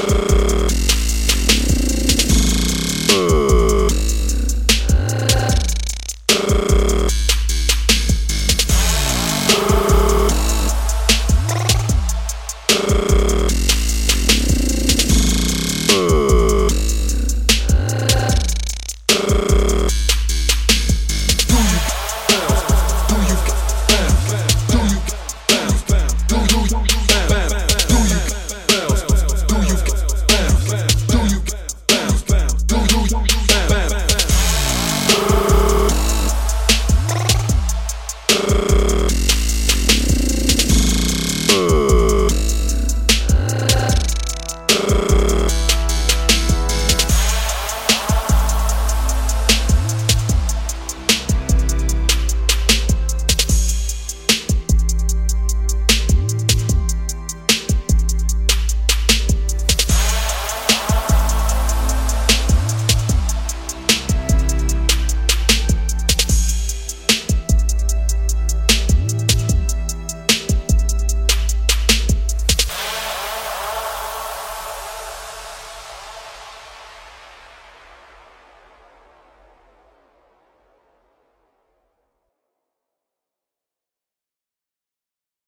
Brrr.